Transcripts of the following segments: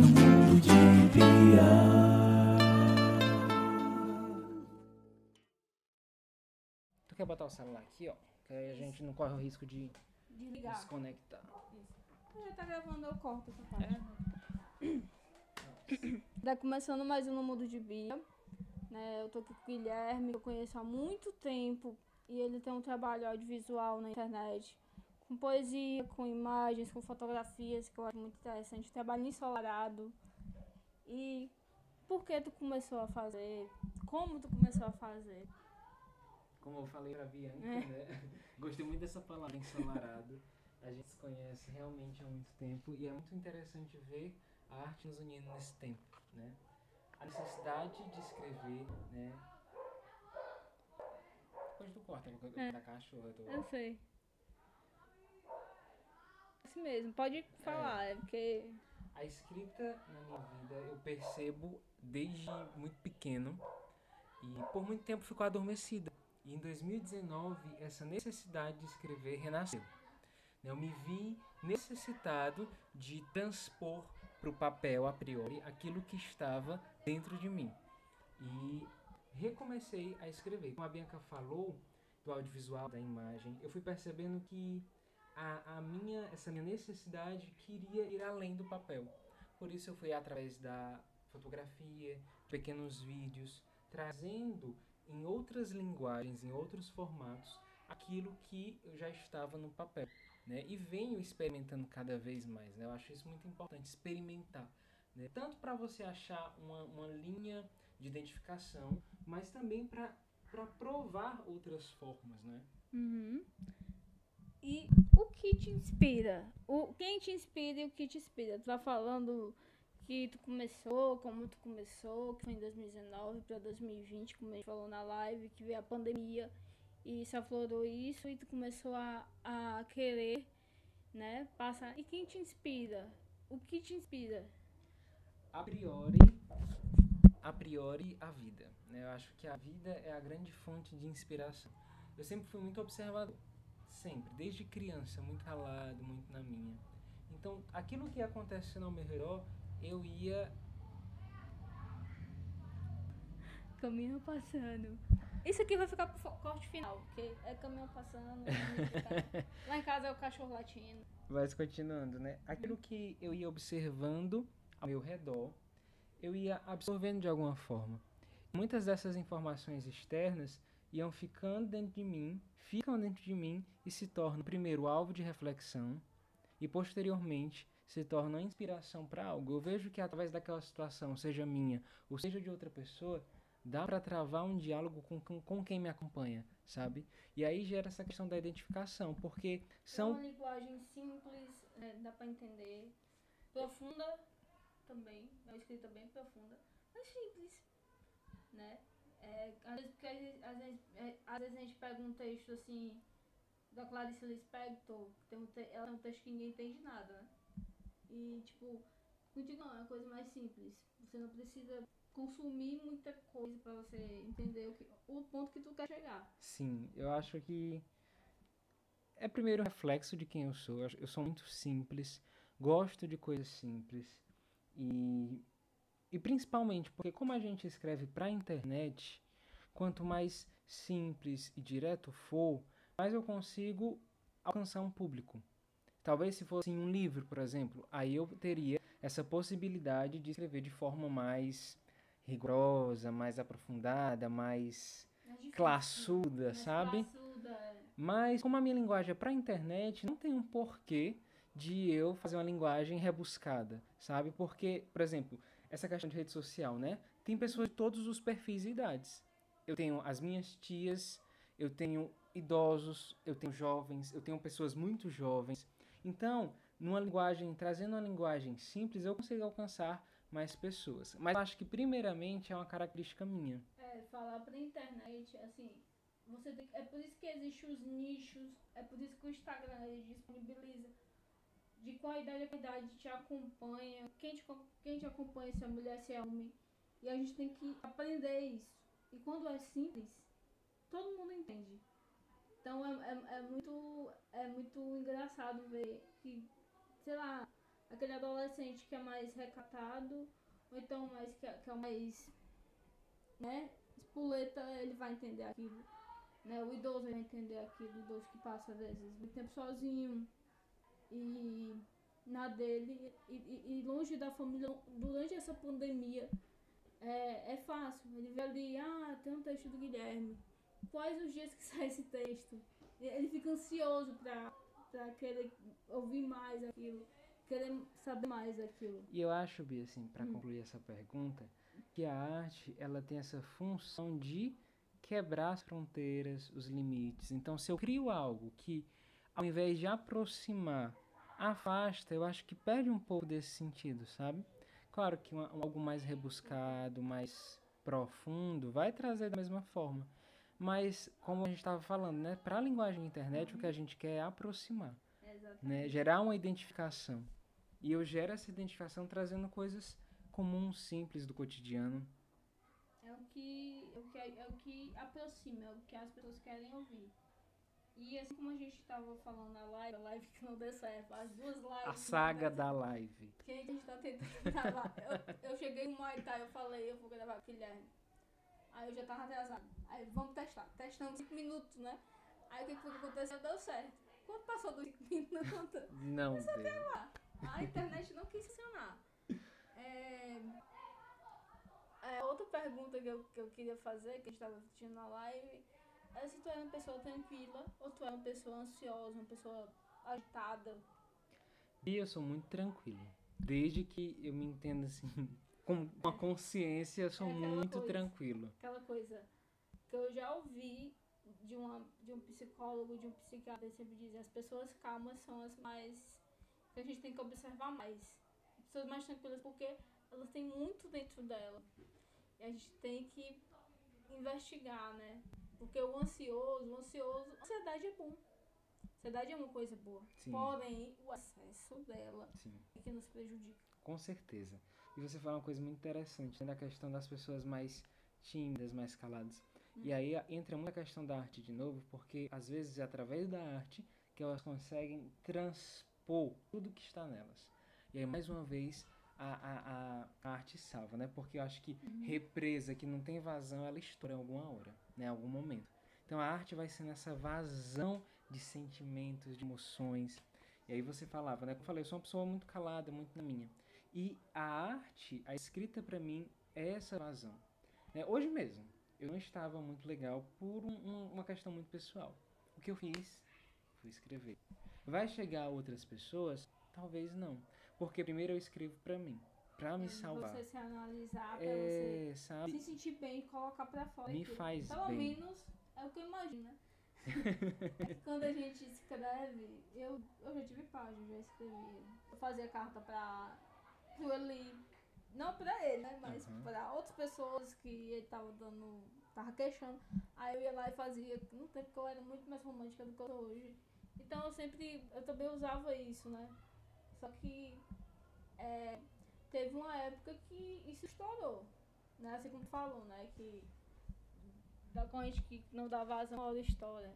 no mundo de Bia. Tu quer botar o celular aqui, ó? Que aí a gente não corre o risco de Desligar. desconectar. Já tá gravando, eu corto essa parte. Tá começando mais um no Mundo de Bia. Né, eu tô aqui com o Guilherme, que eu conheço há muito tempo. E ele tem um trabalho audiovisual na internet. Com poesia, com imagens, com fotografias, que eu acho muito interessante. Trabalho ensolarado. E por que tu começou a fazer? Como tu começou a fazer? Como eu falei pra Bianca, É. né? Gostei muito dessa palavra, ensolarado. A gente se conhece realmente há muito tempo e é muito interessante ver a arte nos unindo nesse tempo, né? A necessidade de escrever, né? Depois tu corta É. da cachorra. Tu... Eu sei. Assim mesmo, pode falar, é porque. A escrita na minha vida eu percebo desde muito pequeno e por muito tempo ficou adormecida. E em 2019 essa necessidade de escrever renasceu. Eu me vi necessitado de transpor para o papel a priori aquilo que estava dentro de mim. E recomecei a escrever. Como a Bianca falou do audiovisual, da imagem, eu fui percebendo que a, a minha, essa minha necessidade queria ir além do papel. Por isso eu fui através da fotografia, pequenos vídeos, trazendo em outras linguagens, em outros formatos, aquilo que eu já estava no papel. Né? E venho experimentando cada vez mais. Né? Eu acho isso muito importante, experimentar. Né? Tanto para você achar uma, uma linha de identificação, mas também para provar outras formas. Né? Uhum. E o que te inspira? O, quem te inspira e o que te inspira? Tu tá falando que tu começou, como tu começou, que foi em 2019 para 2020, como a gente falou na live, que veio a pandemia e se aflorou isso e tu começou a, a querer, né, passar. E quem te inspira? O que te inspira? a priori, a priori a vida. Né? Eu acho que a vida é a grande fonte de inspiração. Eu sempre fui muito observador, sempre, desde criança, muito calado, muito na minha. Então, aquilo que ia acontecendo ao meu redor, eu ia Caminhão passando. Isso aqui vai ficar pro corte final, porque é caminhão passando. Lá em casa é o cachorro latindo. Mas continuando, né? Aquilo que eu ia observando ao meu redor, eu ia absorvendo de alguma forma. Muitas dessas informações externas iam ficando dentro de mim, ficam dentro de mim e se tornam primeiro alvo de reflexão e posteriormente se tornam inspiração para algo. Eu vejo que através daquela situação, seja minha ou seja de outra pessoa, dá para travar um diálogo com, com, com quem me acompanha, sabe? E aí gera essa questão da identificação, porque É são uma linguagem simples, né, dá pra entender. Profunda também, é uma escrita bem profunda, mas simples, né? É, às vezes, porque às vezes, é, às vezes a gente pega um texto assim, da Clarice Lispector, que tem um te ela tem um texto que ninguém entende nada, né? E, tipo, contigo não, é uma coisa mais simples. Você não precisa consumir muita coisa pra você entender o, que, o ponto que tu quer chegar. Sim, eu acho que é primeiro reflexo de quem eu sou. Eu sou muito simples, gosto de coisas simples e e principalmente porque como a gente escreve para a internet, quanto mais simples e direto for, mais eu consigo alcançar um público. Talvez se fosse um livro, por exemplo, aí eu teria essa possibilidade de escrever de forma mais rigorosa, mais aprofundada, mais difícil. classuda, Mais sabe? classuda, é. Mas como a minha linguagem é para internet, não tem um porquê de eu fazer uma linguagem rebuscada, sabe? Porque, por exemplo, essa questão de rede social, né? Tem pessoas de todos os perfis e idades. Eu tenho as minhas tias, eu tenho idosos, eu tenho jovens, eu tenho pessoas muito jovens. Então, numa linguagem, trazendo uma linguagem simples, eu consigo alcançar mais pessoas. Mas eu acho que primeiramente é uma característica minha. É, falar pra internet, assim, você tem, é por isso que existem os nichos, é por isso que o Instagram disponibiliza de qual idade a idade te acompanha, quem te, quem te acompanha, se é mulher, se é homem. E a gente tem que aprender isso. E quando é simples, todo mundo entende. Então é, é, é muito, é muito engraçado ver que, sei lá, aquele adolescente que é mais recatado, ou então mais que, é- que é mais, né, espoleta, ele vai entender aquilo. Né, o idoso vai entender aquilo, o idoso que passa às vezes muito tempo sozinho e na dele e, e- e longe da família durante essa pandemia é, é fácil. Ele vê ali, ah, tem um texto do Guilherme. Quais os dias que sai esse texto? Ele fica ansioso pra, pra querer ouvir mais aquilo, querer saber mais daquilo. E eu acho, Bia, assim, para Hum. concluir essa pergunta, que a arte ela tem essa função de quebrar as fronteiras, os limites. Então, se eu crio algo que, ao invés de aproximar, afasta, eu acho que perde um pouco desse sentido, sabe? Claro que uma- algo mais rebuscado, mais profundo, vai trazer da mesma forma. Mas, como a gente estava falando, né? Para a linguagem de internet, o que a gente quer é aproximar né, gerar uma identificação. E eu gero essa identificação trazendo coisas comuns, simples do cotidiano. É o que, é o que, é o que aproxima, é o que as pessoas querem ouvir. E assim como a gente estava falando na live, a live que não deu certo, as duas lives. A saga da live. Que a gente tá tentando gravar. Eu, eu cheguei no Muay Thai, eu falei, eu vou gravar com o Guilherme. Aí eu já tava atrasado. Aí vamos testar. Testamos 5 minutos, né? Aí o que, foi que aconteceu? Deu certo. Quando passou dos 5 minutos, não. Não deu. A internet não quis funcionar. É... é, outra pergunta que eu, que eu queria fazer, que a gente tava assistindo na live, se tu é uma pessoa tranquila ou tu é uma pessoa ansiosa, uma pessoa agitada. E eu sou muito tranquilo. Desde que eu me entenda assim, com uma consciência, eu sou É muito coisa. tranquilo. Aquela coisa que eu já ouvi de, uma, de um psicólogo, de um psiquiatra, ele sempre diz, as pessoas calmas são as mais. que a gente tem que observar mais. As pessoas mais tranquilas, porque elas têm muito dentro dela. E a gente tem que investigar, né? Porque o ansioso, o ansioso. A ansiedade é bom. A ansiedade é uma coisa boa. Sim. Porém, o excesso dela Sim. é que nos prejudica. Com certeza. E você fala uma coisa muito interessante, né, da questão das pessoas mais tímidas, mais caladas. E aí a- entra muita questão da arte de novo, porque às vezes é através da arte que elas conseguem transpor tudo que está nelas. E aí, mais uma vez, a, a, a, a arte salva, né? Porque eu acho que represa que não tem vazão, ela estoura em alguma hora, né? Algum momento. Então a arte vai sendo essa vazão de sentimentos, de emoções. E aí você falava, né? Como eu falei, eu sou uma pessoa muito calada, muito na minha. E a arte, a escrita pra mim é essa vazão. né? Hoje mesmo, eu não estava muito legal por um- um- uma questão muito pessoal. O que eu fiz? Fui escrever. Vai chegar a outras pessoas? Talvez não. Porque primeiro eu escrevo pra mim, pra me salvar. Você se analisar, pra você É, sabe? se sentir bem e colocar pra fora. Me aquilo. faz Pelo bem. menos é o que eu imagino, né? Quando a gente escreve, eu, eu já tive página, já escrevi. Eu fazia carta pra pro Eli, não pra ele, né? Mas Aham. pra outras pessoas que ele tava dando, tava queixando. Aí eu ia lá e fazia. No tempo que eu era muito mais romântica do que eu sou hoje. Então eu sempre, eu também usava isso, né? Só que é, teve uma época que isso estourou, né? Assim como tu falou, né? Que da corrente que não dá vazão à história,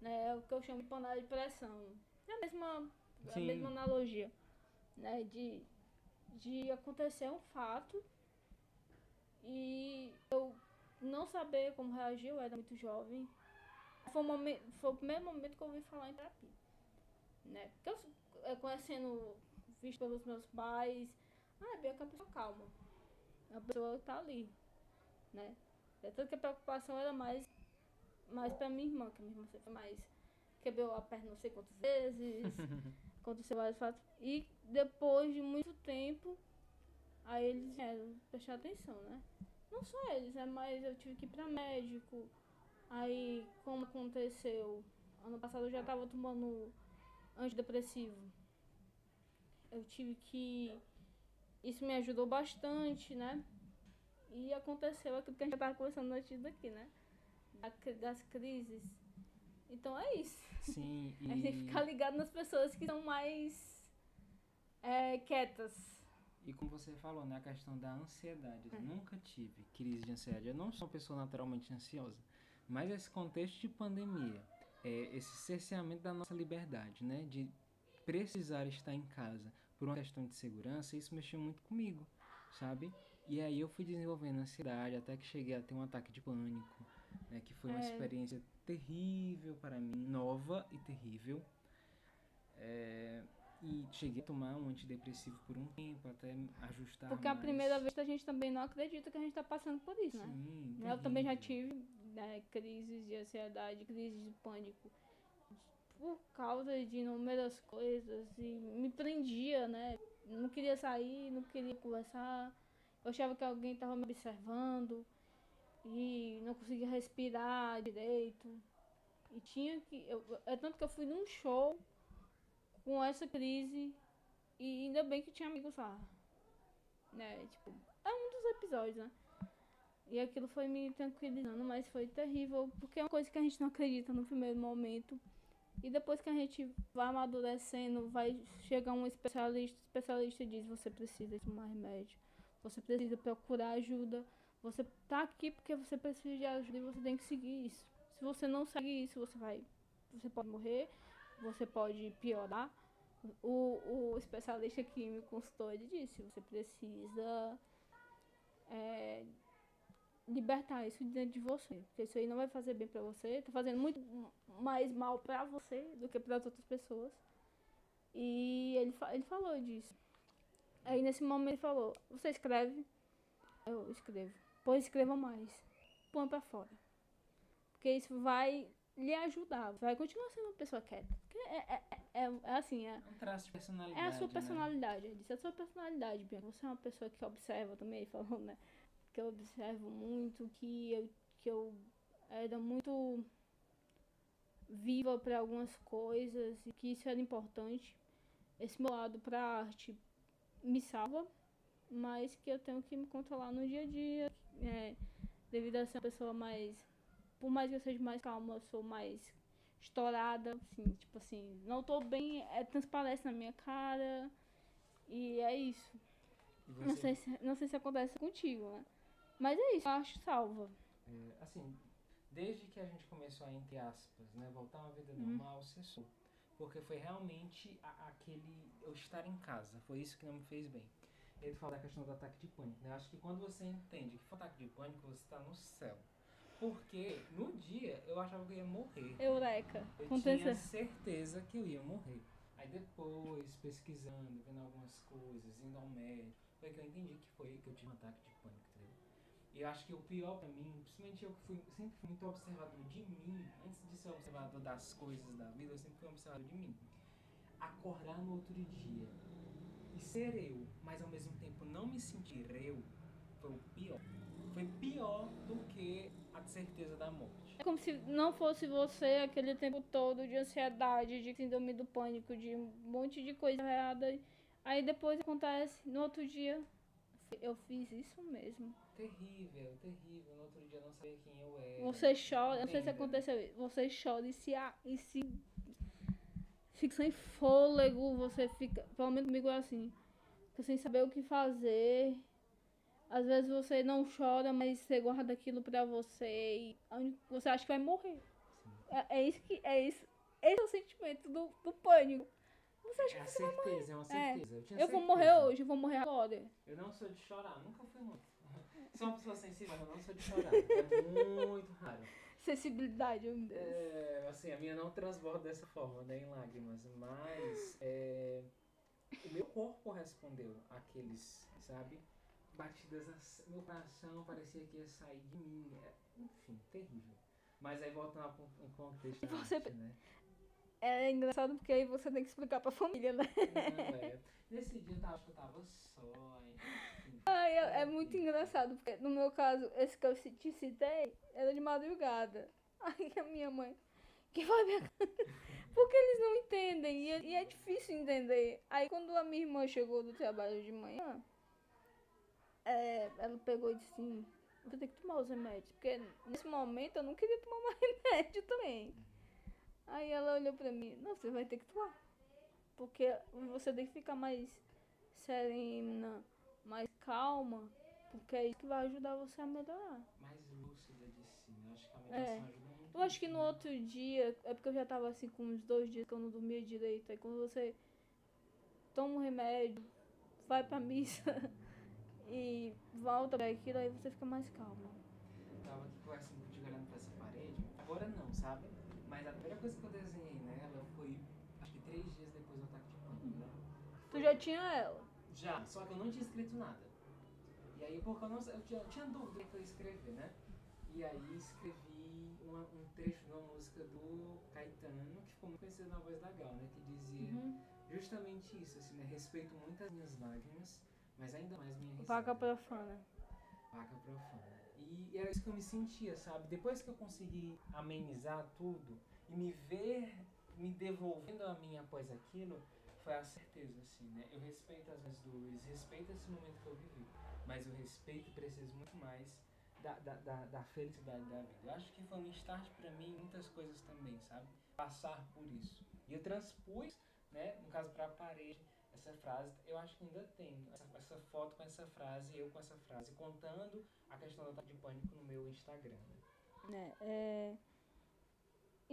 né? É o que eu chamo de panela de pressão. É a mesma, a mesma analogia, né? De, de acontecer um fato e eu não saber como reagir, eu era muito jovem. Foi o, momento, foi o primeiro momento que eu ouvi falar em terapia, né? Porque eu, eu conhecendo, visto pelos meus pais, ah, Bia, que é uma pessoa calma. É uma pessoa que tá ali, né? É tanto que a preocupação era mais, mais pra minha irmã, que a minha irmã sempre mais. Quebrou a perna não sei quantas vezes, aconteceu vários fatos. E depois de muito tempo, aí eles vieram prestar atenção, né? Não só eles, é mais eu tive que ir pra médico. Aí, como aconteceu, ano passado eu já tava tomando antidepressivo. Eu tive que. Isso me ajudou bastante, né? E aconteceu aquilo que a gente já tava conversando antes daqui, né? Das crises. Então é isso. Sim, A gente e, ficar ligado nas pessoas que são mais é, quietas. e como você falou, né, a questão da ansiedade. É. Eu nunca tive crise de ansiedade. Eu não sou uma pessoa naturalmente ansiosa. Mas esse contexto de pandemia, é, esse cerceamento da nossa liberdade, né, de precisar estar em casa por uma questão de segurança, isso mexeu muito comigo, sabe? E aí eu fui desenvolvendo ansiedade até que cheguei a ter um ataque de pânico, né? Que foi uma É. experiência terrível para mim, nova e terrível. É, e cheguei a tomar um antidepressivo por um tempo até ajustar Porque a mais. primeira vez a gente também não acredita que a gente tá passando por isso, né? Sim, Eu também já terrível. tive né, crises de ansiedade, crises de pânico por causa de inúmeras coisas e me prendia, né? Não queria sair, não queria conversar. Eu achava que alguém estava me observando e não conseguia respirar direito. E tinha que. Eu, é tanto que eu fui num show com essa crise e ainda bem que tinha amigos lá. Né? Tipo, é um dos episódios, né? E aquilo foi me tranquilizando, mas foi terrível, porque é uma coisa que a gente não acredita no primeiro momento. E depois que a gente vai amadurecendo, vai chegar um especialista, o especialista diz, você precisa tomar remédio, você precisa procurar ajuda, você tá aqui porque você precisa de ajuda e você tem que seguir isso. Se você não segue isso, você vai. Você pode morrer, você pode piorar. O, o especialista que me consultou, ele disse, você precisa é, libertar isso de dentro de você. Porque isso aí não vai fazer bem pra você. Tá fazendo muito mais mal pra você do que para as outras pessoas. E ele, ele falou disso. Aí nesse momento ele falou, você escreve? Eu escrevo. Pois escreva mais. Põe pra fora. Porque isso vai lhe ajudar. Vai continuar sendo uma pessoa quieta. É, é, é, é assim, é, É um traço de personalidade. é a sua né? personalidade, ele disse, é a sua personalidade, Bianca. Você é uma pessoa que observa também, falou, né? Que eu observo muito, que eu, que eu era muito viva para algumas coisas e que isso era importante. Esse meu lado pra arte me salva, mas que eu tenho que me controlar no dia a dia. É, devido a ser uma pessoa mais. Por mais que eu seja mais calma, eu sou mais estourada, assim, tipo assim, não tô bem, é, transparece na minha cara. E é isso. Não sei, se, não sei se acontece contigo, né? Mas é isso, eu acho salva. É, assim, desde que a gente começou a, entre aspas, né, voltar a uma vida Uhum. normal, cessou. Porque foi realmente a- aquele eu estar em casa, foi isso que não me fez bem. Ele fala da questão do ataque de pânico, né? Eu acho que quando você entende que foi um ataque de pânico, você está no céu. Porque no dia eu achava que eu ia morrer. Eureka. Eu Aconteceu. tinha certeza que eu ia morrer. Aí depois, pesquisando, vendo algumas coisas, indo ao médico, foi que eu entendi que foi que eu tive um ataque de pânico? E eu acho que o pior pra mim, principalmente eu que fui, sempre fui muito observador de mim, antes de ser observador das coisas da vida, eu sempre fui observador de mim. Acordar no outro dia e ser eu, mas ao mesmo tempo não me sentir eu, foi o pior. Foi pior do que a certeza da morte. É como se não fosse você aquele tempo todo de ansiedade, de síndrome do pânico, de um monte de coisa errada. Aí depois acontece, no outro dia, eu fiz isso mesmo. Terrível, terrível. No outro dia eu não sabia quem eu era. Você chora, não sei se aconteceu isso, você chora e se, a- e se fica sem fôlego, você fica, pelo menos comigo é assim, fica sem saber o que fazer. Às vezes você não chora, mas você guarda aquilo pra você e você acha que vai morrer. É, é isso que é isso. Esse é o sentimento do, do pânico. Você acha É que você vai morrer? certeza, é uma É. certeza. Eu, tinha Eu vou certeza. morrer hoje, eu vou morrer agora. Eu não sou de chorar, nunca fui muito. Sou uma pessoa sensível, eu não sou de chorar. É muito raro. Sensibilidade, meu Deus. É, assim, a minha não transborda dessa forma, né, em lágrimas, mas é, o meu corpo respondeu àqueles, sabe? Batidas, meu coração parecia que ia sair de mim, é, enfim, terrível. Mas aí voltando ao con- ao contexto você- arte, né? É engraçado porque aí você tem que explicar pra família, né? É. Nesse dia eu tava, acho que eu tava só, enfim. Ai, é, é muito engraçado, porque no meu caso, esse que eu te citei era de madrugada. Aí a minha mãe, que foi minha Porque eles não entendem, e é, e é difícil entender. Aí quando a minha irmã chegou do trabalho de manhã, é, ela pegou e disse assim, vou ter que tomar os remédios. Porque nesse momento eu não queria tomar mais remédio também. Aí ela olhou pra mim, não, você vai ter que tomar. Porque você tem que ficar mais serena, mais calma, porque é isso que vai ajudar você a melhorar. Mais lúcida de si, né? Acho que a É. meditação ajuda muito. Eu acho que no outro dia, é porque eu já tava assim com uns dois dias que eu não dormia direito, aí quando você toma um remédio, vai pra missa e volta pra aquilo, aí você fica mais calmo. Eu tava aqui conversando contigo olhando pra essa parede. Agora não, sabe? Mas a primeira coisa que eu desenhei nela foi, acho que três dias depois do ataque de pânico, né? Tu já tinha ela. Já, só que eu não tinha escrito nada. E aí, porque eu não eu tinha, eu tinha dúvida que eu ia escrever, né? E aí escrevi uma- um trecho de uma música do Caetano, que ficou muito conhecido na voz da Gal, né? Que dizia Uhum. justamente isso, assim, né? Respeito muito as minhas lágrimas, mas ainda mais minha risada. Vaca profana. Vaca profana. E era isso que eu me sentia, sabe? Depois que eu consegui amenizar tudo e me ver me devolvendo a mim após aquilo, foi a certeza, assim, né? Eu respeito as minhas dores, respeito esse momento que eu vivi, mas eu respeito e preciso muito mais da, da, da, da felicidade da vida. Eu acho que foi um start pra mim em muitas coisas também, sabe? Passar por isso. E eu transpus, né, no caso pra parede, essa frase, eu acho que ainda tem essa, essa foto com essa frase, eu com essa frase, contando a questão ataque de pânico no meu Instagram. Né? né? É,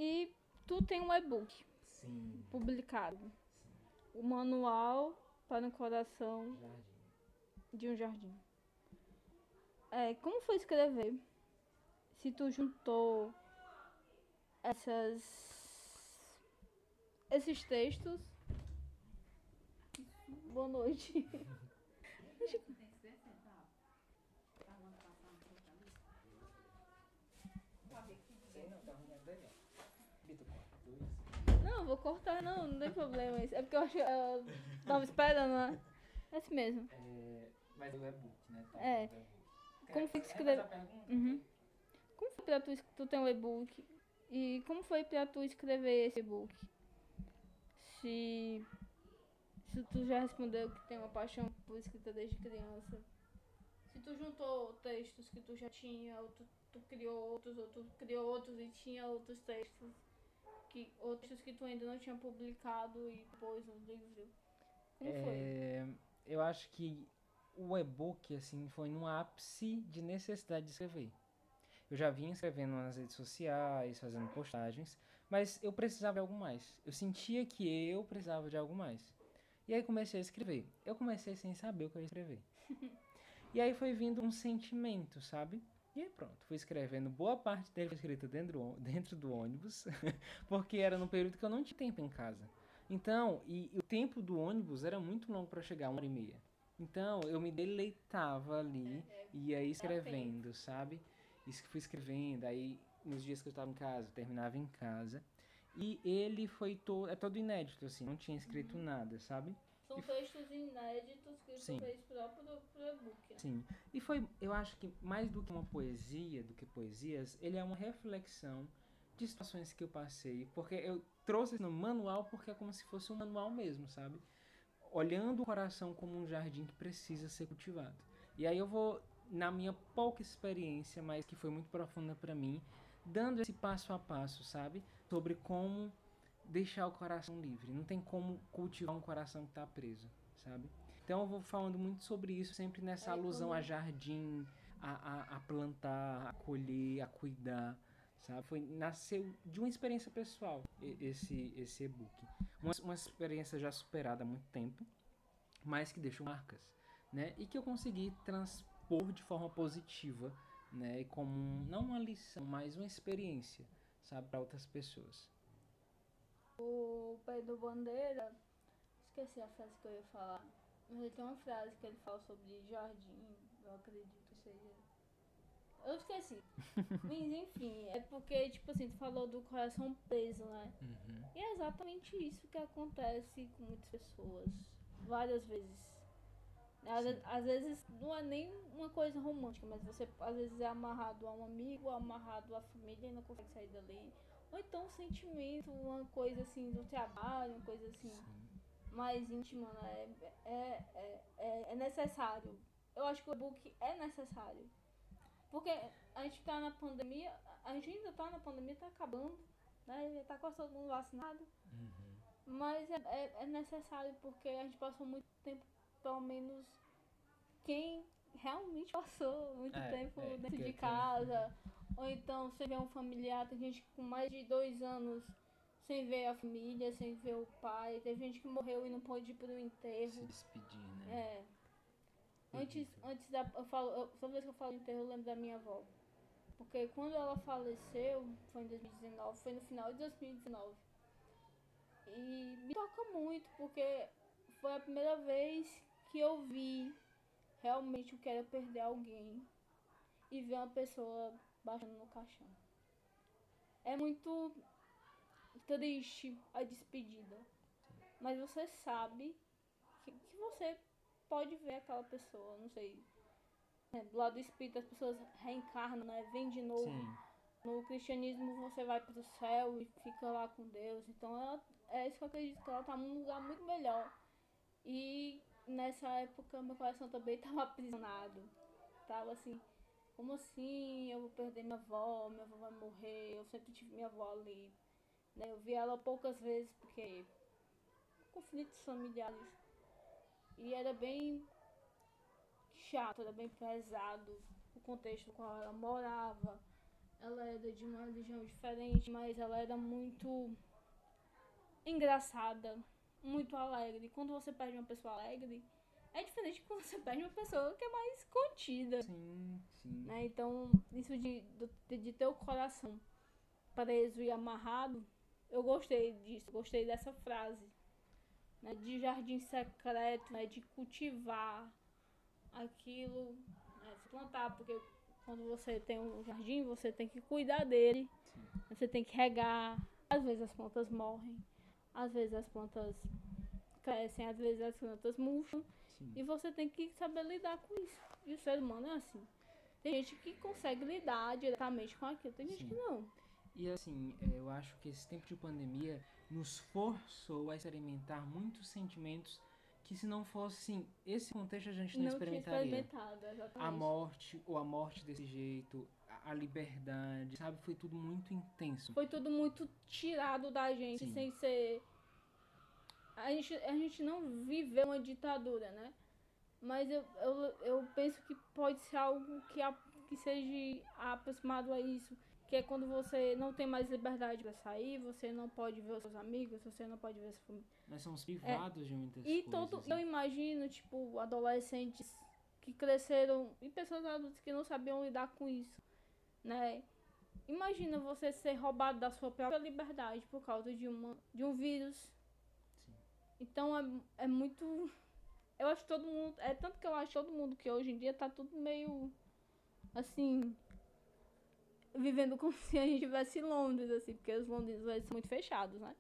E tu tem um e-book Sim, publicado. sim. O manual para o coração Jardim. de um jardim. É, como foi escrever? Se tu juntou essas esses textos. Boa noite. Sei não, tá arrumando aí, ó. Vitor, corta dois. Não, vou cortar não, não tem problema. isso. É porque eu acho eu tava esperando, né? É assim mesmo. É, mas o e-book, né? Tá, É. Como foi que quer escreve- fazer a pergunta? Uhum. Como foi pra tu, tu ter um e-book? E como foi pra tu escrever esse e-book? Se, se tu já respondeu que tem uma paixão por escrita desde criança. Se tu juntou textos que tu já tinha, ou tu, tu criou outros, ou tu criou outros e tinha outros textos. Que, outros que tu ainda não tinha publicado e depois no livro. Como foi? É, eu acho que o e-book, assim, foi no ápice de necessidade de escrever. Eu já vinha escrevendo nas redes sociais, fazendo postagens, mas eu precisava de algo mais. Eu sentia que eu precisava de algo mais. E aí comecei a escrever. Eu comecei sem saber o que eu ia escrever. e aí foi vindo um sentimento, sabe? E aí pronto, fui escrevendo. Boa parte dele foi escrita dentro, dentro do ônibus, porque era no período que eu não tinha tempo em casa. Então, e, e o tempo do ônibus era muito longo para chegar, uma hora e meia. Então, eu me deleitava ali e ia escrevendo, sabe? Isso que fui escrevendo, aí nos dias que eu estava em casa, eu terminava em casa. E ele foi todo, é todo inédito, assim, não tinha escrito nada, sabe? São textos inéditos que Sim. tu fez próprio pro, e-book. né? Sim. E foi, eu acho que mais do que uma poesia, do que poesias, ele é uma reflexão de situações que eu passei. Porque eu trouxe no manual porque é como se fosse um manual mesmo, sabe? Olhando o coração como um jardim que precisa ser cultivado. E aí eu vou, na minha pouca experiência, mas que foi muito profunda para mim, dando esse passo a passo, sabe? Sobre como deixar o coração livre. Não tem como cultivar um coração que tá preso, sabe? Então eu vou falando muito sobre isso, sempre nessa É, alusão como- a jardim, a, a, a plantar, a colher, a cuidar, sabe? Foi, nasceu de uma experiência pessoal esse, esse e-book. Uma, uma experiência já superada há muito tempo, mas que deixou marcas, né? E que eu consegui transpor de forma positiva, né? E como, um- não uma lição, mas uma experiência, sabe? Para outras pessoas. O Pedro Bandeira, esqueci a frase que eu ia falar, mas ele tem uma frase que ele fala sobre jardim, eu acredito que seja. Eu esqueci. mas enfim, é porque, tipo assim, tu falou do coração preso, né? E é exatamente isso que acontece com muitas pessoas. Várias vezes. Às, às vezes não é nem uma coisa romântica, mas você às vezes é amarrado a um amigo, amarrado à família e não consegue sair dali. Ou então um sentimento, uma coisa assim do trabalho, uma coisa assim mais íntima, né? É, é, é, é necessário. Eu acho que o e-book é necessário. Porque a gente tá na pandemia, a gente ainda tá na pandemia, tá acabando, né? Já tá quase todo mundo vacinado. Mas é, é, é necessário porque a gente passou muito tempo, pelo menos quem realmente passou muito É, tempo é, dentro de que- casa. Ou então você vê um familiar, tem gente com mais de dois anos sem ver a família, sem ver o pai. Teve gente que morreu e não pôde ir pro Se enterro. despedir, né? É. Antes, antes da. Eu falo, eu, toda vez que eu falo enterro, eu lembro da minha avó. Porque quando ela faleceu, foi em 2019, foi no final de 2019. E me toca muito, porque foi a primeira vez que eu vi realmente o que era perder alguém e ver uma pessoa baixando no caixão. É muito triste a despedida. Mas você sabe que, que você pode ver aquela pessoa, não sei. É, do lado do espírito as pessoas reencarnam, né? Vem de novo. Sim. No cristianismo você vai pro céu e fica lá com Deus. Então ela, é isso que eu acredito, que ela tá num lugar muito melhor. E nessa época meu coração também tava aprisionado. Tava assim, como assim eu vou perder minha avó, minha avó vai morrer, eu sempre tive minha avó ali. Né? Eu vi ela poucas vezes porque conflitos familiares. E era bem chato, era bem pesado o contexto no qual ela morava. Ela era de uma religião diferente, mas ela era muito engraçada, muito alegre. Quando você perde uma pessoa alegre, é diferente quando você perde uma pessoa que é mais contida. Sim, sim. Né? Então, isso de, de, de ter o coração preso e amarrado, eu gostei disso, gostei dessa frase. Né? De jardim secreto, né? de cultivar aquilo, né? se plantar, porque quando você tem um jardim, você tem que cuidar dele, Sim. você tem que regar. Às vezes as plantas morrem, às vezes as plantas crescem, às vezes as plantas murcham. Sim. E você tem que saber lidar com isso. E o ser humano é assim. Tem gente que consegue lidar diretamente com aquilo, tem gente Sim. que não. E assim, é, eu acho que esse tempo de pandemia nos forçou a experimentar muitos sentimentos que se não fosse assim, esse contexto a gente não, Não tinha experimentaria. experimentado, exatamente. A morte, ou a morte desse jeito, a, a liberdade, sabe? Foi tudo muito intenso. Foi tudo muito tirado da gente, Sim. sem ser. A gente, a gente não viveu uma ditadura, né? Mas eu, eu, eu penso que pode ser algo que, a, que seja aproximado a isso. Que é quando você não tem mais liberdade para sair, você não pode ver os seus amigos, você não pode ver sua família. Nós somos privados de muitas E coisas. todo, né? eu imagino, tipo, adolescentes que cresceram e pessoas adultas que não sabiam lidar com isso, né? Imagina você ser roubado da sua própria liberdade por causa de, uma, de um vírus. Então é, é muito. Eu acho todo mundo. É tanto que eu acho todo mundo que hoje em dia tá tudo meio. Assim. Vivendo como se a gente estivesse em Londres, assim, porque os londrinos eles são muito fechados, né?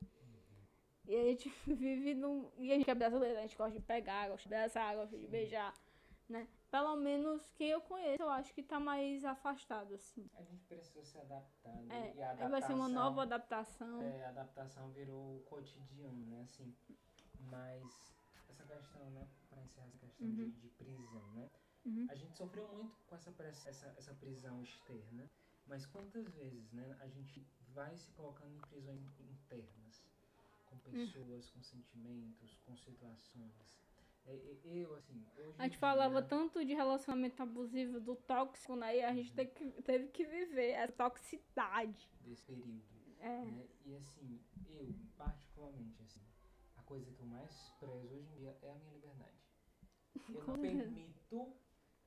E a gente vive num. E a gente é brasileiro, a gente gosta de pegar, gosta de abraçar, gosta de beijar, né? Pelo menos quem eu conheço, eu acho que tá mais afastado, assim. A gente precisou se adaptar, né? É, e vai ser uma nova adaptação. É, a adaptação virou o cotidiano, né? Assim, mas essa questão, né? Para encerrar essa questão de, Uhum. de prisão, né? Uhum. A gente sofreu muito com essa, essa, essa prisão externa, mas quantas vezes, né? A gente vai se colocando em prisões internas, com Hum. pessoas, com sentimentos, com situações. É, é, eu, assim, hoje A gente em falava dia- tanto de relacionamento abusivo, do tóxico, né? E a gente teve que, teve que viver essa toxicidade. desse período. É. né? E assim, eu, particularmente, assim, coisa que eu mais prezo hoje em dia é a minha liberdade. Eu não permito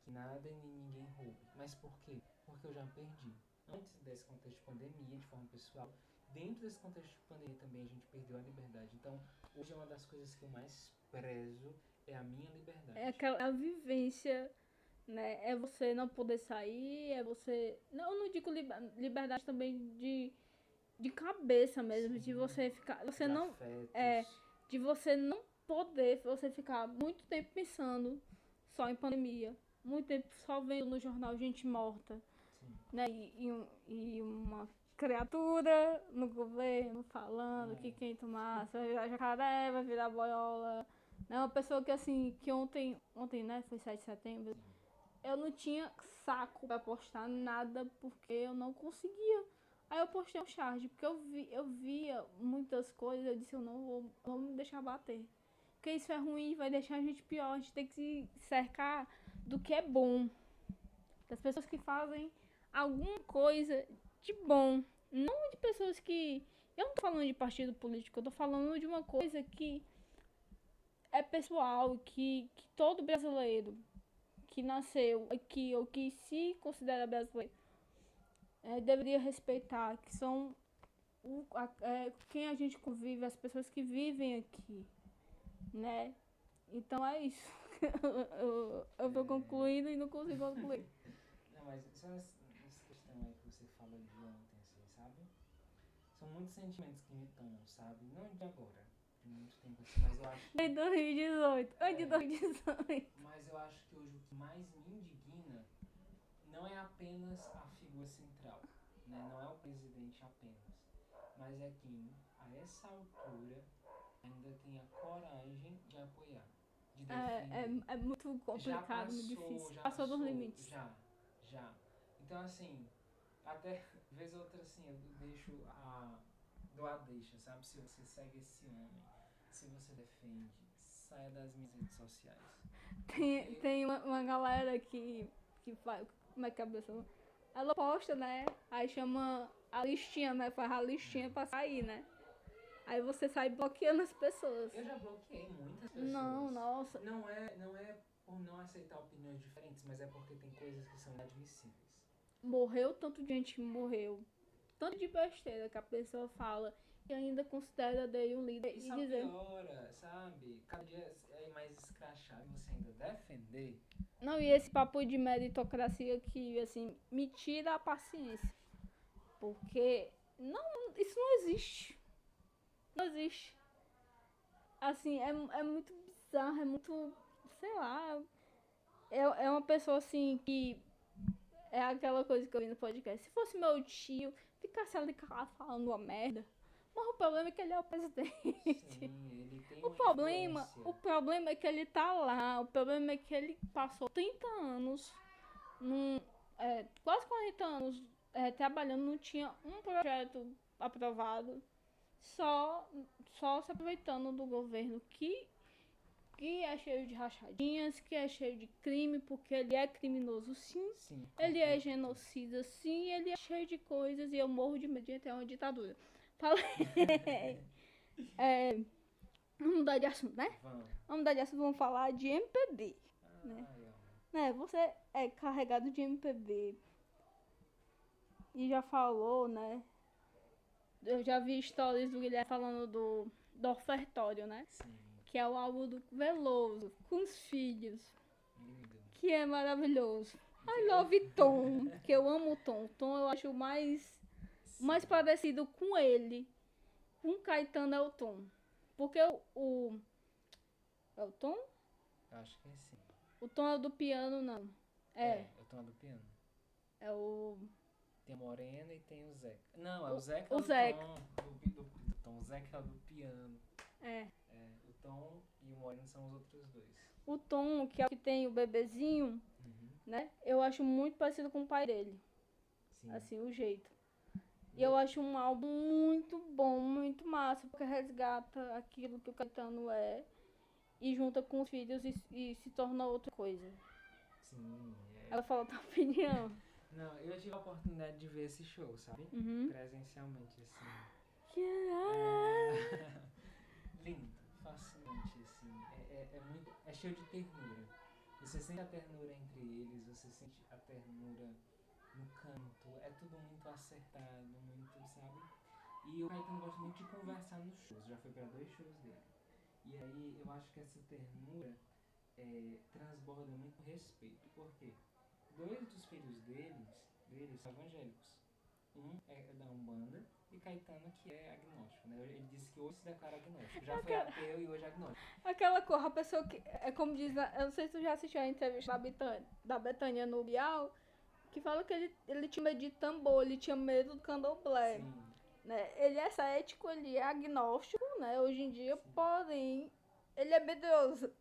que nada e nem ninguém roube. Mas por quê? Porque eu já perdi. Antes desse contexto de pandemia, de forma pessoal, dentro desse contexto de pandemia também a gente perdeu a liberdade. Então, hoje é uma das coisas que eu mais prezo é a minha liberdade. É aquela vivência, né? É você não poder sair, é você. Não, eu não digo liber- liberdade também de, de cabeça mesmo, de Sim. você ficar. Você não. afetos, é, De você não poder, você ficar muito tempo pensando só em pandemia. Muito tempo só vendo no jornal gente morta. sim. né? E, e e uma criatura no governo falando É. que quem tomar vai virar jacaré, vai virar boiola. Né? Uma pessoa que assim, que ontem, ontem, né, foi 7 de setembro, eu não tinha saco pra postar nada porque eu não conseguia. Aí eu postei um charge, porque eu, vi, eu via muitas coisas, eu disse, eu não vou, vou me deixar bater. Porque isso é ruim, vai deixar a gente pior, a gente tem que se cercar do que é bom. Das pessoas que fazem alguma coisa de bom. Não de pessoas que. Eu não tô falando de partido político, eu tô falando de uma coisa que é pessoal, que, que todo brasileiro que nasceu aqui ou que se considera brasileiro é, deveria respeitar, que são o, a, é, quem a gente convive, as pessoas que vivem aqui, né? Então é isso. eu, eu tô concluindo e não consigo concluir. Não, mas só essa, essa questão aí que você falou de ontem, assim, sabe? São muitos sentimentos que me tomam, sabe? Não de agora, de muito tempo assim, mas eu acho que. De 2018. Ai, de 2018. Mas eu acho que hoje o que mais me indigna não é apenas a figura central, né? Não é o presidente apenas, mas é quem, a essa altura, ainda tem a coragem de apoiar, de defender. É, é, é muito complicado, muito difícil. Passou dos limites. Já, já. Então, assim, até vez ou outra, assim, eu deixo a. dou a deixa, sabe? Se você segue esse homem, se você defende, saia das minhas redes sociais. Tem, tem uma, uma galera que, que faz. Como é que é a pessoa? Ela posta, né? Aí chama a listinha, né? Faz a listinha pra sair, né? Aí você sai bloqueando as pessoas. Eu já bloqueei muitas pessoas. Não, nossa. Não é, não é por não aceitar opiniões diferentes, mas é porque tem coisas que são inadmissíveis. Morreu tanto de gente que morreu. Tanto de besteira que a pessoa fala e ainda considera dele um líder. E E só dizer. piora, sabe? Cada dia é mais escrachado e você ainda defender. Não, e esse papo de meritocracia que, assim, me tira a paciência. Porque não, isso não existe. Não existe. Assim, é, é muito bizarro, é muito, sei lá. É, é uma pessoa, assim, que é aquela coisa que eu vi no podcast. Se fosse meu tio, ficasse ali falando uma merda. Mas o problema é que ele é o presidente. Sim, O problema, influência. o problema é que ele tá lá, o problema é que ele passou 30 anos, num, é, quase 40 anos é, trabalhando, não tinha um projeto aprovado, só, só se aproveitando do governo que, que é cheio de rachadinhas, que é cheio de crime, porque ele é criminoso sim, Sim, ele é genocida sim, ele é cheio de coisas e eu morro de medo de ter uma ditadura. Falei. é, vamos mudar de assunto, né? Vamos. Vamos mudar de assunto, vamos falar de MPB. Né? Ai, ó. Né, você é carregado de MPB. E já falou, né? Eu já vi stories do Guilherme falando do, do ofertório, né? Sim, Que é o álbum do Veloso, com os filhos. lindo. Que é maravilhoso. I love Tom, que eu amo o Tom. Tom eu acho o mais, mais parecido com ele. Com Caetano é o Tom. Porque o, o. É o Tom? Eu acho que é sim. O Tom é o do piano, não. É, eu tô do piano. é o. Tem a Morena e tem o Zeca. Não, é o O- Zeca o do Zeca. Tom. Do, do, do Tom. O Zeca é o do piano. É. É, o Tom e o Moreno são os outros dois. O Tom, que é o que tem o bebezinho, Uhum. né? Eu acho muito parecido com o pai dele. Sim. Assim, o jeito. E eu acho um álbum muito bom, muito massa, porque resgata aquilo que o Caetano é e junta com os filhos e, e se torna outra coisa. Sim, é. Ela fala a tua opinião. Não, eu tive a oportunidade de ver esse show, sabe? Uhum. Presencialmente, assim. Que é-. Lindo, fascinante, assim. É, é, é muito. É cheio de ternura. Você sente a ternura entre eles, você sente a ternura no canto. É tudo muito acertado, muito, sabe? E o Caetano gosta muito de conversar nos shows. Já foi para dois shows dele. E aí eu acho que essa ternura é, transborda muito respeito. Por quê? Dois dos filhos deles, deles são evangélicos. Um é da Umbanda e Caetano que é agnóstico, né? Ele disse que hoje se declara agnóstico. Já foi ateu e hoje é agnóstico. Aquela cor, a pessoa que. É como diz. Eu não sei se tu já assistiu a entrevista da Betânia, da Betânia no Bial, que fala que ele, ele tinha medo de tambor, ele tinha medo do candomblé. Sim, né? Ele é cético, ele é agnóstico, né? Hoje em dia, porém, ele é medroso.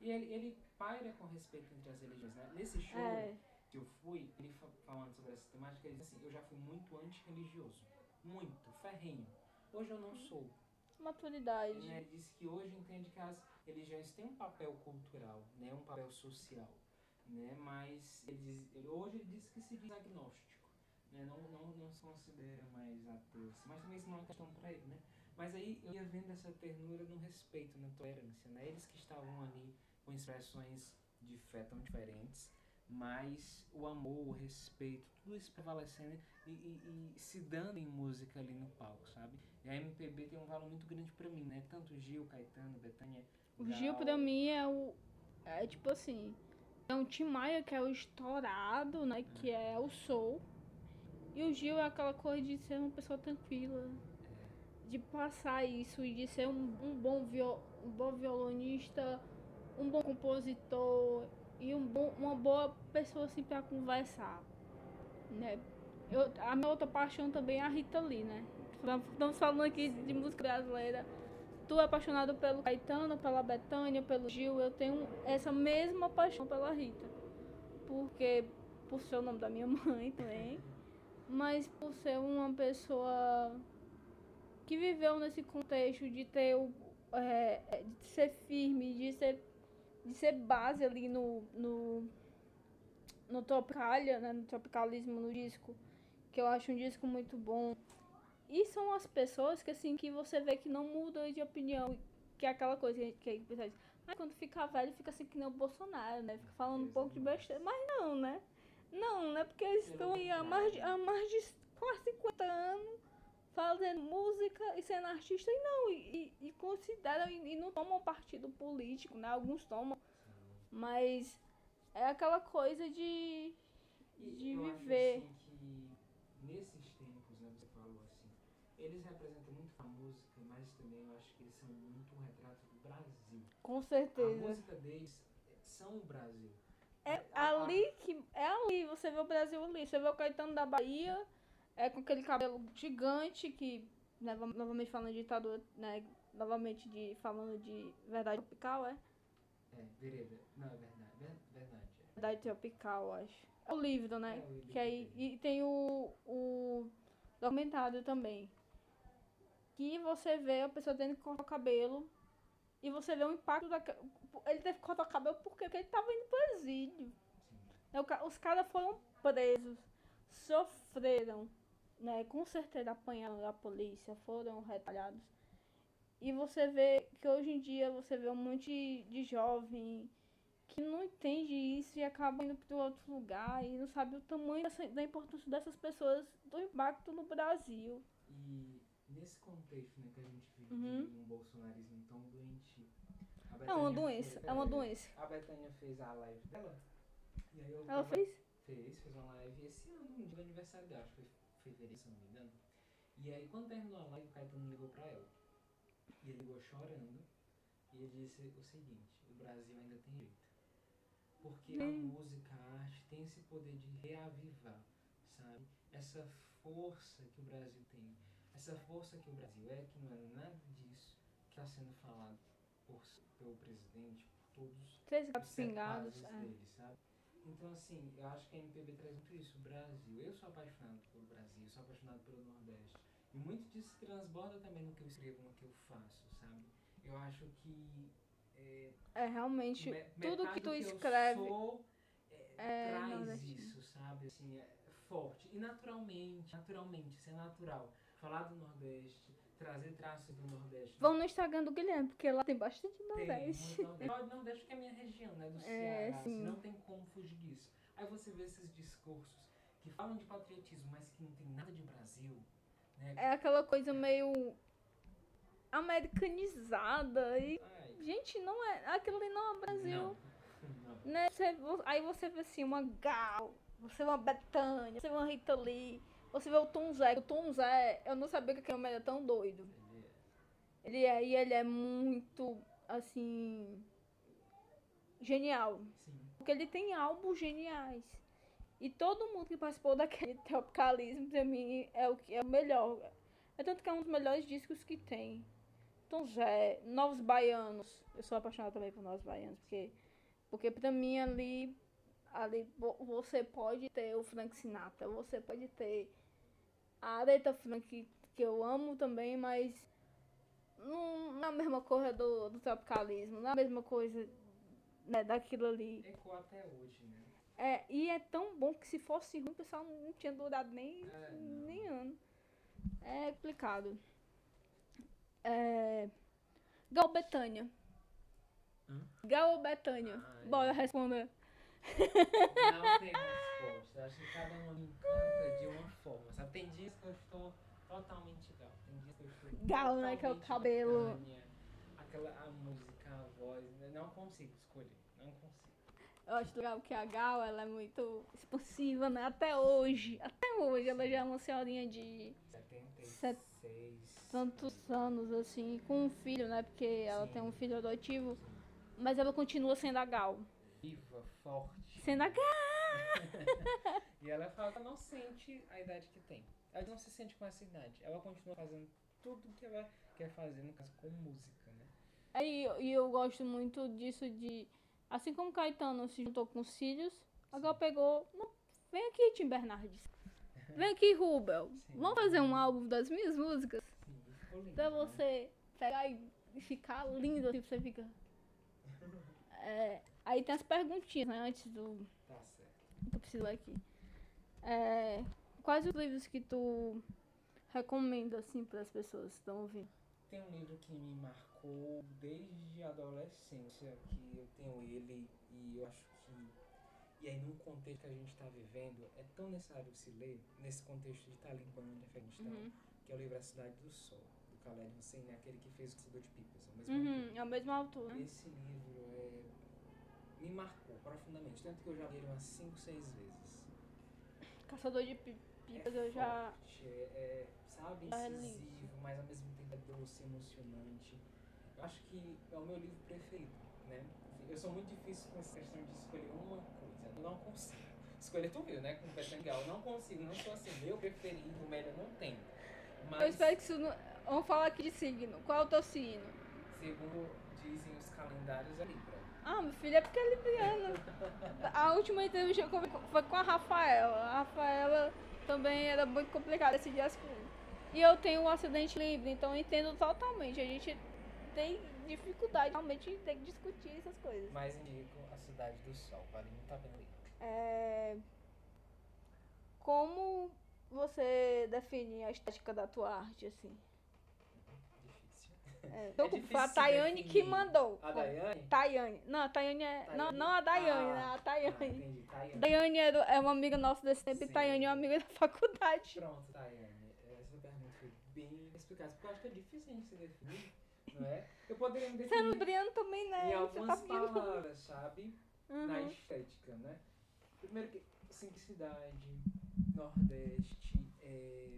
E ele, ele paira com respeito entre as religiões, né? Nesse show É. que eu fui, ele fa- falando sobre essa temática, ele disse assim, eu já fui muito antirreligioso. Muito, ferrenho. Hoje eu não sou. Maturidade. Né? Ele disse que hoje entende que as religiões têm um papel cultural, né? um papel social. Né? Mas ele diz, ele- hoje ele diz que se diz agnóstico. né? Não, não, não se considera mais ateu, assim, mas também isso não é uma questão para ele, né? Mas aí eu ia vendo essa ternura no respeito, na tolerância, né? Eles que estavam ali com expressões de fé tão diferentes, mas o amor, o respeito, tudo isso prevalecendo e, e, e se dando em música ali no palco, sabe? E a MPB tem um valor muito grande pra mim, né? Tanto Gil, Caetano, Betânia. O Gil Gal. pra mim é o. É tipo assim. É um Tim Maia que é o estourado, né? Que é o soul. E o Gil é aquela coisa de ser uma pessoa tranquila. De passar isso e de ser um, um bom, viol, um bom violonista, um bom compositor e um bom, uma boa pessoa assim pra conversar. Né? Eu, a minha outra paixão também é a Rita Lee, né? Estamos falando aqui de música brasileira. Tu é apaixonado pelo Caetano, pela Betânia, pelo Gil. Eu tenho essa mesma paixão pela Rita. Porque, por ser o nome da minha mãe também, mas por ser uma pessoa que viveu nesse contexto de ter o. é, de ser firme, de ser, de ser base ali no, no, no Tropicalia, né? No Tropicalismo no disco. Que eu acho um disco muito bom. E são as pessoas que assim que você vê que não mudam de opinião, que é aquela coisa que, a pessoa diz, ah, quando fica velho fica assim que nem o Bolsonaro, né? Fica falando um pouco de besteira. Mas não, né? Não, né? Porque eles estão aí há mais, de- há mais de quase 50 anos fazendo música e sendo artista e não, e, e, consideram e, e não tomam partido político, né? Alguns tomam, mas é aquela coisa de, de viver. assim que nesses tempos, né, você falou assim, eles representam muito a música, mas também eu acho que eles são muito um retrato do Brasil. Com A certeza. música deles são o Brasil. É A- a- ali que. É ali, você vê o Brasil ali. Você vê o Caetano da Bahia, é com aquele cabelo gigante que, né, vam- novamente falando de ditadura, né? Novamente de, falando de verdade tropical, é? É, vereda. Não, é verdade. Ver, verdade. É. Verdade tropical, acho. É o livro, né? É o livro que aí, e tem o, o documentário também. Que você vê a pessoa tendo que cortar o cabelo. E você vê o impacto da. Ele teve que cortar o cabelo por quê? Porque ele tava indo pro exílio. Sim. Né, o ca- Os caras foram presos, sofreram, né? Com certeza apanharam da polícia, foram retalhados. E você vê que hoje em dia você vê um monte de jovem que não entende isso e acaba indo para outro lugar e não sabe o tamanho dessa- da importância dessas pessoas, do impacto no Brasil. E nesse contexto né, que a gente vive Uhum. um bolsonarismo tão doentio. a É uma doença, fez- é uma doença. A Betânia fez a live dela. E aí eu Ela fez? Fez, fez uma live esse ano, no dia aniversário dela, acho que foi fevereiro, se não me engano. E aí quando terminou a live, o Caetano ligou pra ela. E ele ligou chorando. E ele disse o seguinte, o Brasil ainda tem jeito. Porque a Hum. música, a arte tem esse poder de reavivar, sabe? Essa força que o Brasil tem. Essa força que o Brasil é, que não é nada disso que está sendo falado por, pelo presidente, por todos Três os gatos pingados. É. dele, sabe? Então, assim, eu acho que a MPB traz muito isso, o Brasil. Eu sou apaixonado pelo Brasil, sou apaixonado pelo Nordeste. E muito disso transborda também no que eu escrevo, no que eu faço, sabe? Eu acho que é, É, realmente, me- tudo que tu do escreve. eu sou, é, é traz isso, sabe? Assim, é forte. E naturalmente, naturalmente, isso é natural. Falar do Nordeste, trazer traços do Nordeste. Vão no Instagram do Guilherme, porque lá tem bastante Tem Nordeste. muito Nordeste. Nordeste que é a minha região, né? Do É, Ceará. assim, sim. não tem como fugir disso. Aí você vê esses discursos que falam de patriotismo, mas que não tem nada de Brasil. Né? É aquela coisa meio americanizada e Ai, gente, não é, aquilo ali não é Brasil. Não. não. Né? Você- vo- aí você vê assim uma Gal, você vê uma Betânia, você vê uma Rita Lee, você vê o Tom Zé. O Tom Zé, eu não sabia que aquele homem era tão doido. Ele é, e ele é muito, assim, genial. Sim. Porque ele tem álbuns geniais. E todo mundo que participou daquele tropicalismo, pra mim, é o, que é o melhor. É tanto que é um dos melhores discos que tem. Tom Zé, Novos Baianos. Eu sou apaixonada também por Novos Baianos, porque, porque pra mim ali, ali vo- você pode ter o Frank Sinatra, você pode ter a Aretha Frank, que eu amo também, mas não, não é a mesma coisa do, do tropicalismo, não é a mesma coisa né, daquilo ali. Ecoa até hoje, né? É, e é tão bom que se fosse ruim, o pessoal não tinha durado nem, É, nem ano. É complicado. É... Gal Betânia. Hã? Gal Betânia. Ai. Bora, responda. Não tem resposta. Acho que cada um me encanta de uma forma, sabe? Tem dias que eu estou totalmente gal. Tem dias que eu estou Gal, né, que é o cabelo. Betânia. Aquela, a música, a voz, né? não consigo escolher. Não consigo. Eu acho legal que a Gal, ela é muito expansiva, né? Até hoje. Até hoje. Ela já é uma senhorinha de 76. tantos anos, assim, com um filho, né? Porque ela Sim. tem um filho adotivo. Mas ela continua sendo a Gal. Viva, forte. Sendo a. E ela fala que ela não sente a idade que tem. Ela não se sente com essa idade. Ela continua fazendo tudo que ela quer fazer, no caso, com música, né? Aí, e eu gosto muito disso de. Assim como Caetano se juntou com os filhos, a Gal pegou. "Não, vem aqui, Tim Bernardes. Vem aqui, Rubel. Sim. Vamos fazer um álbum das minhas músicas? Sim, lindo. Pra né? você pegar e e ficar lindo, assim, você fica. É, aí tem as perguntinhas, né? Antes do. Tá certo. que eu preciso ler aqui. É, quais os livros que tu recomenda, assim, para as pessoas que estão ouvindo? Tem um livro que me marcou desde a adolescência, que eu tenho ele e eu acho que. E aí, num contexto que a gente está vivendo, é tão necessário se ler, nesse contexto de Talibã, de Afeganistão, Uhum. que é o livro A Cidade do Sol, do Khaled Hussein, né? aquele que fez o Caçador de Pipas, é o mesmo Uhum, autor. é o mesmo autor, né? Esse livro é, me marcou profundamente, tanto que eu já li ele umas 5, 6 vezes. Caçador de pi- pipas é eu já. forte, é, é, sabe, li. incisivo, mas ao mesmo tempo é doce, emocionante. Eu acho que é o meu livro preferido, né? Eu sou muito difícil com essa questão de escolher uma coisa. Eu não consigo. Escolher tu viu, né? Com o. Eu não consigo, não sou assim. Meu preferido, melhor não tem. Mas, Eu espero que isso não. Vamos falar aqui de signo. Qual é o teu signo? segundo dizem os calendários, é Libra. Ah, meu filho é porque é libriano. A última entrevista que eu foi com a Rafaela. A Rafaela também era muito complicada esse dia as coisas. E eu tenho um acidente livre, então eu entendo totalmente. A gente tem dificuldade realmente ter que discutir essas coisas. Mas indico a Cidade do Sol. Vale muito a pena ler. É... Como você define a estética da tua arte, assim? É, É foi a Tayane que mandou. A Daiane? Tayane. Não, a Tayane é. Não, Tayane? não a Daiane, Ah, né? A Ah, Tayane. entendi. Tayane. Daiane é, do- é uma amiga nossa desse tempo e Sim. Tayane é uma amiga da faculdade. Pronto, Tayane. Essa pergunta foi bem explicada, porque eu acho que é difícil a gente se definir, não é? Eu poderia me Você é definir Lubriano também, né? em Você tá algumas pedindo. palavras, sabe? Na Uhum. estética, né? Primeiro que simplicidade, nordeste, é...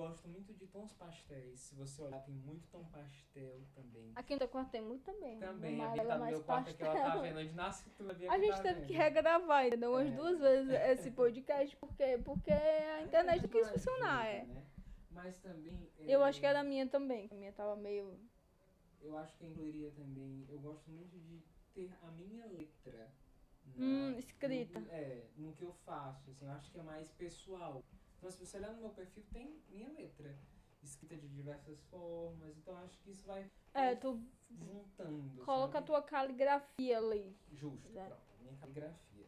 eu gosto muito de tons pastéis. Se você olhar, tem muito tom pastel também. Aqui no teu quarto tem muito também. Também, a Bia é tá no meu quarto aqui, ela tá pastel. vendo onde nasce tudo. Bia A que gente tá teve que vendo. regravar ainda umas É. duas vezes esse podcast, porque, porque a internet não quis ajuda, funcionar, é. né? Mas também... Eu é, acho que era a minha também. A minha tava meio. Eu acho que incluiria também. Eu gosto muito de ter a minha letra. na- Hum, escrita. no- é, no que eu faço. Assim, eu acho que é mais pessoal. Então, se você olhar no meu perfil, tem minha letra. Escrita de diversas formas. Então, acho que isso vai É, tu juntando. coloca a sabe? tua caligrafia ali. Justo, É. pronto. Minha caligrafia.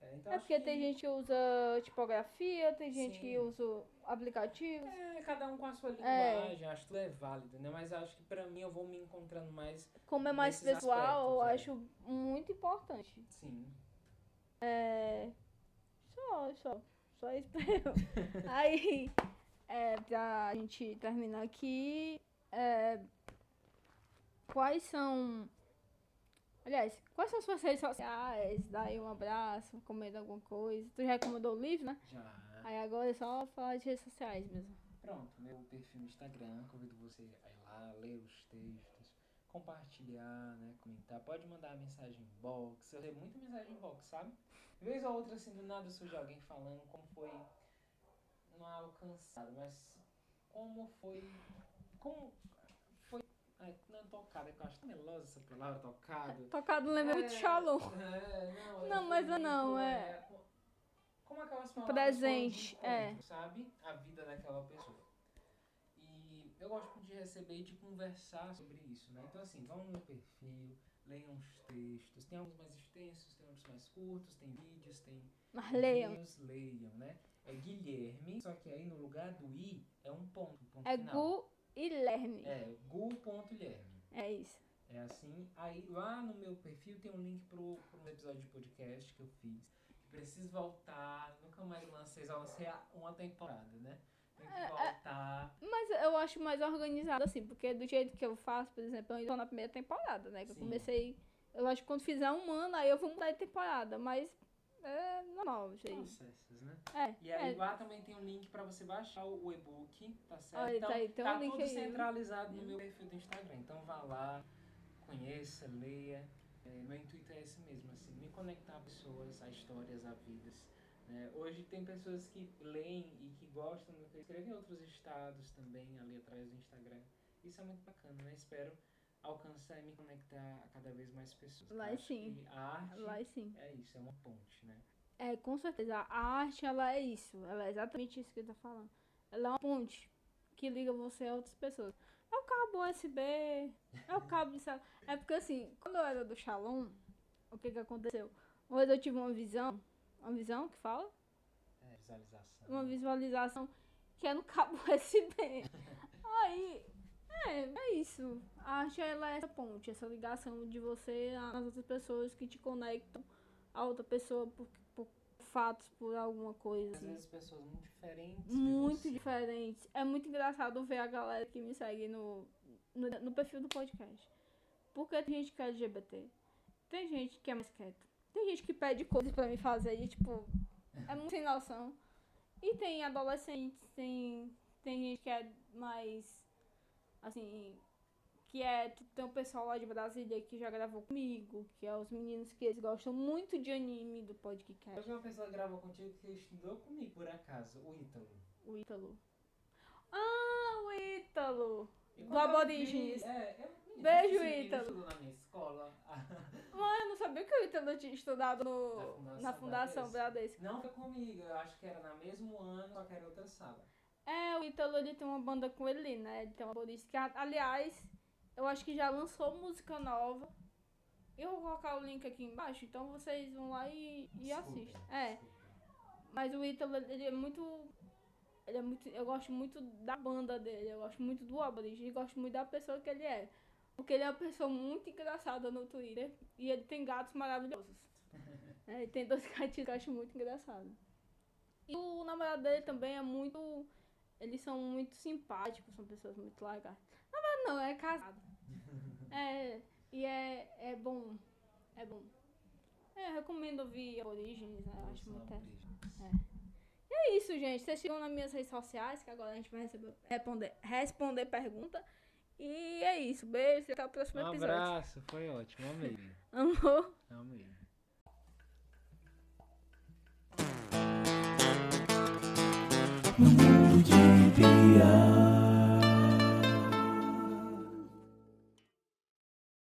É, então, É porque que- tem gente que usa tipografia, tem gente que Sim. usa aplicativos. É, cada um com a sua É. linguagem, acho que tudo é válido, né? Mas acho que pra mim eu vou me encontrando mais, Como é mais pessoal, eu é. acho muito importante. sim, É. Só, só. Só isso. Aí, é, pra gente terminar aqui, é, quais são. Aliás, quais são suas redes sociais? Dá aí um abraço, comenta alguma coisa. Tu já recomendou o livro, né? já. Aí agora é só falar de redes sociais mesmo. Pronto, meu perfil no Instagram, convido você a ir lá, ler os textos, compartilhar, né, comentar. Pode mandar mensagem em box, eu leio muita mensagem em box, sabe? De vez ou outra, assim, do nada surge alguém falando como foi, não é alcançado, mas como foi, como foi, ai, não é tocada, que eu acho tão melosa essa palavra, tocado. Tocado lembra muito É, Shalom. É, não, Não, mas eu não, muito, é- Como aquelas palavras Presente, de é. sabe? A vida daquela pessoa. Eu gosto de receber e de conversar sobre isso, né? Então, assim, vão no meu perfil, leiam os textos. Tem alguns mais extensos, tem outros mais curtos, tem vídeos, tem Mas leiam. Guinhos, leiam, né? É Guilherme, só que aí no lugar do i é um ponto, ponto É final. Gu e Lerme. É, gu.guilherme. É isso. É assim. Aí lá no meu perfil tem um link pro, pro episódio de podcast que eu fiz. Preciso voltar, nunca mais lancei, só lancei uma temporada, né? Tem que É, é. voltar. Mas eu acho mais organizado assim, porque do jeito que eu faço, por exemplo, eu ainda tô na primeira temporada, né? Que eu Sim. comecei. Eu acho que quando fizer um ano, aí eu vou mudar de temporada. Mas é normal, aí. Processos, né? É, E aí é. lá também tem um link pra você baixar o e-book, tá certo? Olha, então, tá um tá link tudo aí. centralizado no meu perfil do Instagram. Então vá lá, conheça, leia. É, meu intuito é esse mesmo, assim, me conectar a pessoas, a histórias, a vidas. Né? Hoje tem pessoas que leem e que gostam do que eu escrevo em outros estados também, ali através do Instagram. Isso é muito bacana, né? Espero alcançar e me conectar a cada vez mais pessoas. Vai sim. a arte Vai sim. é isso, é uma ponte, né? É, com certeza. A arte, ela é isso. Ela é exatamente isso que eu tô falando. Ela é uma ponte que liga você a outras pessoas. É o cabo USB, é o cabo de celular. É porque assim, quando eu era do Shalom, o que que aconteceu? Vez eu tive uma visão, uma visão que fala? É, visualização. Uma visualização que é no cabo USB. Aí, é, é isso. A arte, ela é essa ponte, essa ligação de você às outras pessoas que te conectam a outra pessoa por, por fatos, por alguma coisa. Às vezes pessoas muito diferentes. muito diferentes. É muito engraçado ver a galera que me segue no, no, no perfil do podcast. Porque tem gente que é LGBT, tem gente que é mais quieta, tem gente que pede coisas pra me fazer e, tipo, é muito sem noção. E tem adolescentes, tem, tem gente que é mais, assim, que é, tem um pessoal lá de Brasília que já gravou comigo, que é os meninos que eles gostam muito de anime do podcast, Hoje uma pessoa gravou contigo que estudou comigo, por acaso, o Ítalo. o Ítalo. Ah, o Ítalo! Do Aborígenes. É, eu, Beijo, Ítalo. estudou na minha escola. Mas eu não sabia que o Ítalo tinha estudado no, Na Fundação na Fundação Bradesco. Bradesco. Não foi comigo, eu acho que era no mesmo ano, só que era outra sala. É, o Ítalo ele tem uma banda com ele, né? Ele tem uma que, aliás, eu acho que já lançou música nova. Eu vou colocar o link aqui embaixo, então vocês vão lá e, e assistem. É, mas o Ítalo, ele é muito. Ele é muito. Eu gosto muito da banda dele, eu gosto muito do Aborigine, e gosto muito da pessoa que ele é. Porque ele é uma pessoa muito engraçada no Twitter e ele tem gatos maravilhosos. É, ele tem dois gatinhos que eu acho muito engraçado. E o namorado dele também é muito. Eles são muito simpáticos, são pessoas muito legais. Na verdade, não, é casado. É, e é, é bom. É bom. É, eu recomendo ouvir Origins, né? Eu acho muito interessante. aborígenes. É isso, gente. Vocês sigam nas minhas redes sociais, que agora a gente vai receber, responder, responder pergunta. E é isso. Beijo e até o próximo Um episódio. abraço, foi ótimo, amei. Amor. Amei. No mundo de piada.